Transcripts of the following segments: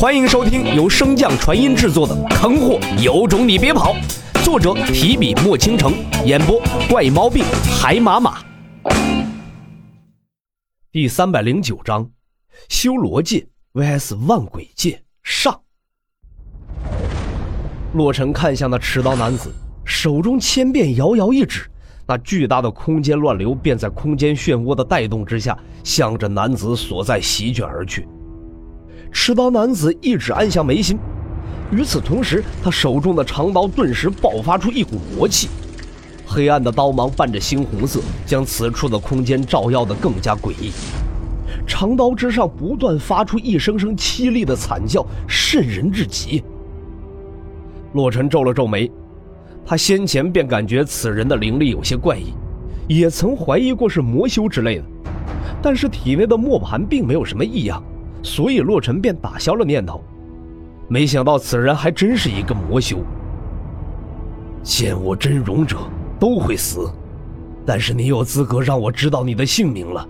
欢迎收听由升降传音制作的《坑货有种你别跑》，作者提笔墨倾城，演播怪猫病海马马。第三百零九章：修罗界 vs 万鬼界上。洛尘看向那持刀男子，手中千变遥遥一指，那巨大的空间乱流便在空间漩涡的带动之下，向着男子所在席卷而去。持刀男子一指按向眉心，与此同时，他手中的长刀顿时爆发出一股魔气，黑暗的刀芒伴着猩红色，将此处的空间照耀得更加诡异。长刀之上不断发出一声声凄厉的惨叫，瘆人至极。洛尘皱了皱眉，他先前便感觉此人的灵力有些怪异，也曾怀疑过是魔修之类的，但是体内的磨盘并没有什么异样。所以洛尘便打消了念头，没想到此人还真是一个魔修。见我真容者都会死，但是你有资格让我知道你的姓名了。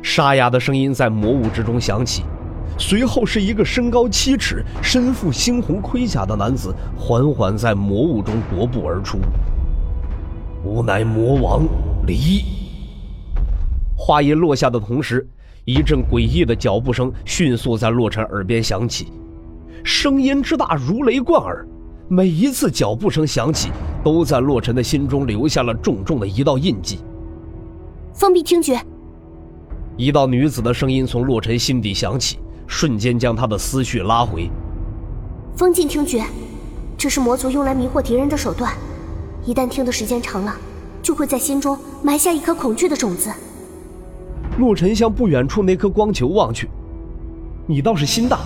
沙哑的声音在魔雾之中响起，随后是一个身高七尺、身负猩红盔甲的男子缓缓在魔雾中踱步而出。吾乃魔王离。话音落下的同时。一阵诡异的脚步声迅速在洛尘耳边响起，声音之大如雷贯耳。每一次脚步声响起，都在洛尘的心中留下了重重的一道印记。封闭听觉。一道女子的声音从洛尘心底响起，瞬间将他的思绪拉回。封禁听觉，这是魔族用来迷惑敌人的手段。一旦听的时间长了，就会在心中埋下一颗恐惧的种子。陆尘向不远处那颗光球望去，你倒是心大。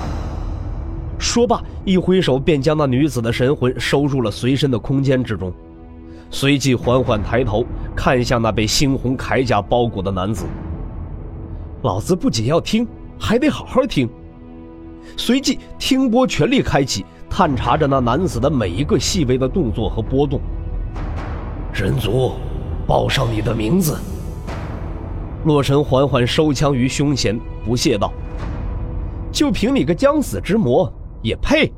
说罢，一挥手便将那女子的神魂收入了随身的空间之中，随即缓缓抬头看向那被猩红铠甲包裹的男子。老子不仅要听，还得好好听。随即，听波全力开启，探查着那男子的每一个细微的动作和波动。人族，报上你的名字。洛尘缓缓收枪于胸前，不屑道：“就凭你个将死之魔，也配？”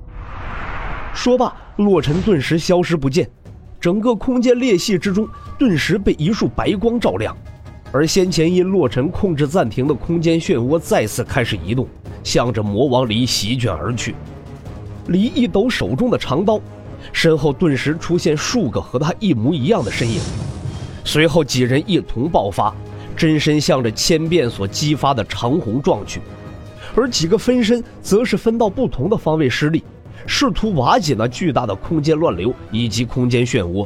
说罢，洛尘顿时消失不见，整个空间裂隙之中顿时被一束白光照亮，而先前因洛尘控制暂停的空间漩涡再次开始移动，向着魔王离席卷而去。离一抖手中的长刀，身后顿时出现数个和他一模一样的身影，随后几人一同爆发。真身向着千变所激发的长虹撞去，而几个分身则是分到不同的方位施力，试图瓦解那巨大的空间乱流以及空间漩涡。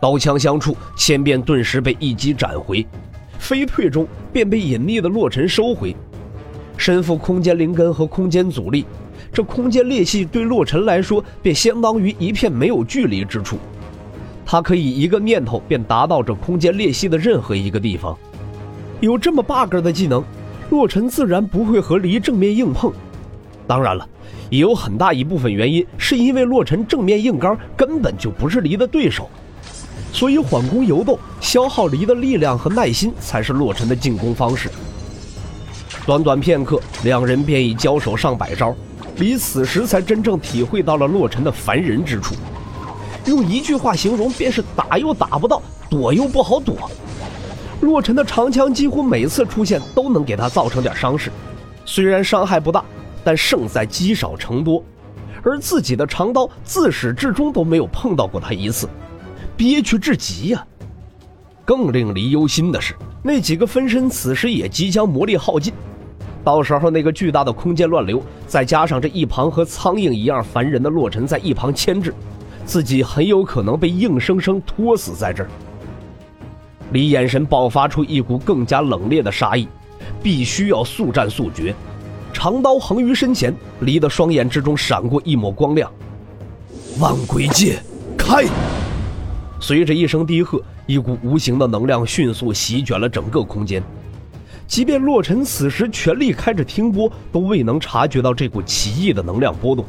刀枪相触，千变顿时被一击斩回，飞退中便被隐匿的洛尘收回。身负空间灵根和空间阻力，这空间裂隙对洛尘来说便相当于一片没有距离之处。他可以一个念头便达到这空间裂隙的任何一个地方，有这么 bug 的技能，洛尘自然不会和离正面硬碰。当然了，也有很大一部分原因是因为洛尘正面硬刚根本就不是离的对手，所以缓攻游斗，消耗离的力量和耐心才是洛尘的进攻方式。短短片刻，两人便已交手上百招，离此时才真正体会到了洛尘的烦人之处。用一句话形容，便是打又打不到，躲又不好躲。洛尘的长枪几乎每次出现都能给他造成点伤势，虽然伤害不大，但胜在积少成多。而自己的长刀自始至终都没有碰到过他一次，憋屈至极呀！更令离忧心的是，那几个分身此时也即将魔力耗尽，到时候那个巨大的空间乱流，再加上这一旁和苍蝇一样烦人的洛尘在一旁牵制。自己很有可能被硬生生拖死在这儿。李眼神爆发出一股更加冷冽的杀意，必须要速战速决。长刀横于身前，离的双眼之中闪过一抹光亮。万鬼界，开！随着一声低喝，一股无形的能量迅速席卷了整个空间。即便洛尘此时全力开着听波，都未能察觉到这股奇异的能量波动。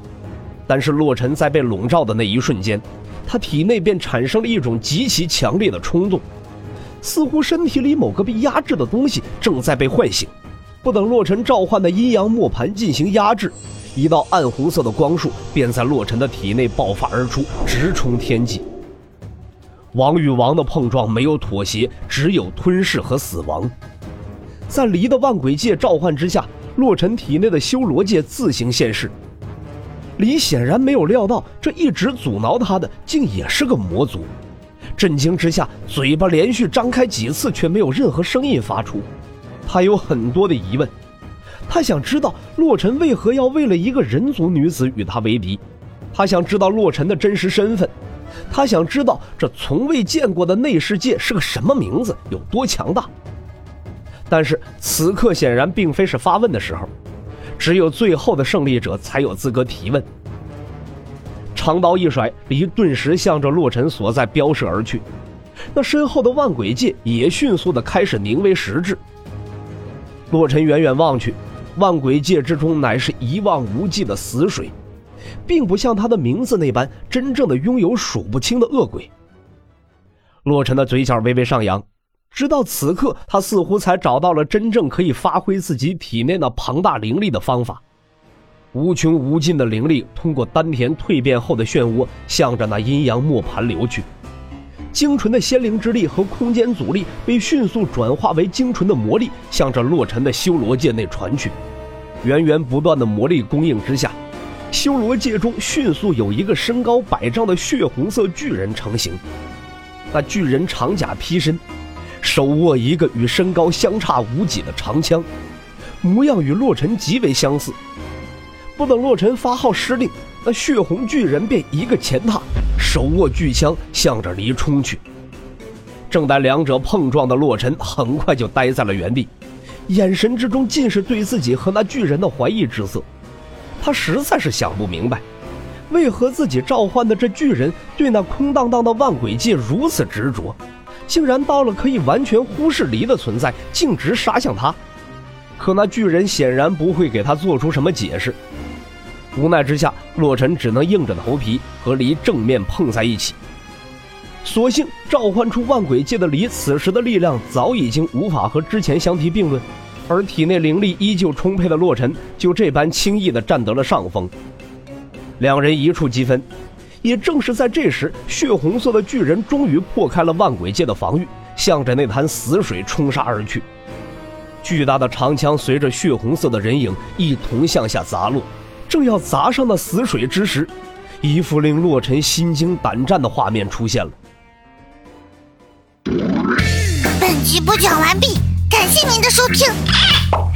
但是洛尘在被笼罩的那一瞬间，他体内便产生了一种极其强烈的冲动，似乎身体里某个被压制的东西正在被唤醒。不等洛尘召唤的阴阳磨盘进行压制，一道暗红色的光束便在洛尘的体内爆发而出，直冲天际。王与王的碰撞没有妥协，只有吞噬和死亡。在离的万鬼界召唤之下，洛尘体内的修罗界自行现世。李显然没有料到，这一直阻挠他的，竟也是个魔族。震惊之下，嘴巴连续张开几次，却没有任何声音发出。他有很多的疑问，他想知道洛尘为何要为了一个人族女子与他为敌，他想知道洛尘的真实身份，他想知道这从未见过的内世界是个什么名字，有多强大。但是此刻显然并非是发问的时候。只有最后的胜利者才有资格提问。长刀一甩，离顿时向着洛尘所在飙射而去。那身后的万鬼界也迅速的开始凝为实质。洛尘远远望去，万鬼界之中乃是一望无际的死水，并不像他的名字那般真正的拥有数不清的恶鬼。洛尘的嘴角微微上扬。直到此刻，他似乎才找到了真正可以发挥自己体内那庞大灵力的方法。无穷无尽的灵力通过丹田蜕变后的漩涡，向着那阴阳磨盘流去。精纯的仙灵之力和空间阻力被迅速转化为精纯的魔力，向着洛尘的修罗界内传去。源源不断的魔力供应之下，修罗界中迅速有一个身高百丈的血红色巨人成型。那巨人长甲披身。手握一个与身高相差无几的长枪，模样与洛尘极为相似。不等洛尘发号施令，那血红巨人便一个前踏，手握巨枪向着离冲去。正待两者碰撞的洛尘，很快就呆在了原地，眼神之中尽是对自己和那巨人的怀疑之色。他实在是想不明白，为何自己召唤的这巨人对那空荡荡的万鬼界如此执着。竟然到了可以完全忽视离的存在，径直杀向他。可那巨人显然不会给他做出什么解释。无奈之下，洛尘只能硬着头皮和离正面碰在一起。所幸召唤出万鬼界的离，此时的力量早已经无法和之前相提并论，而体内灵力依旧充沛的洛尘就这般轻易地占得了上风。两人一触即分。也正是在这时，血红色的巨人终于破开了万鬼界的防御，向着那潭死水冲杀而去。巨大的长枪随着血红色的人影一同向下砸落，正要砸上那死水之时，一副令洛尘心惊胆战的画面出现了。本集播讲完毕，感谢您的收听。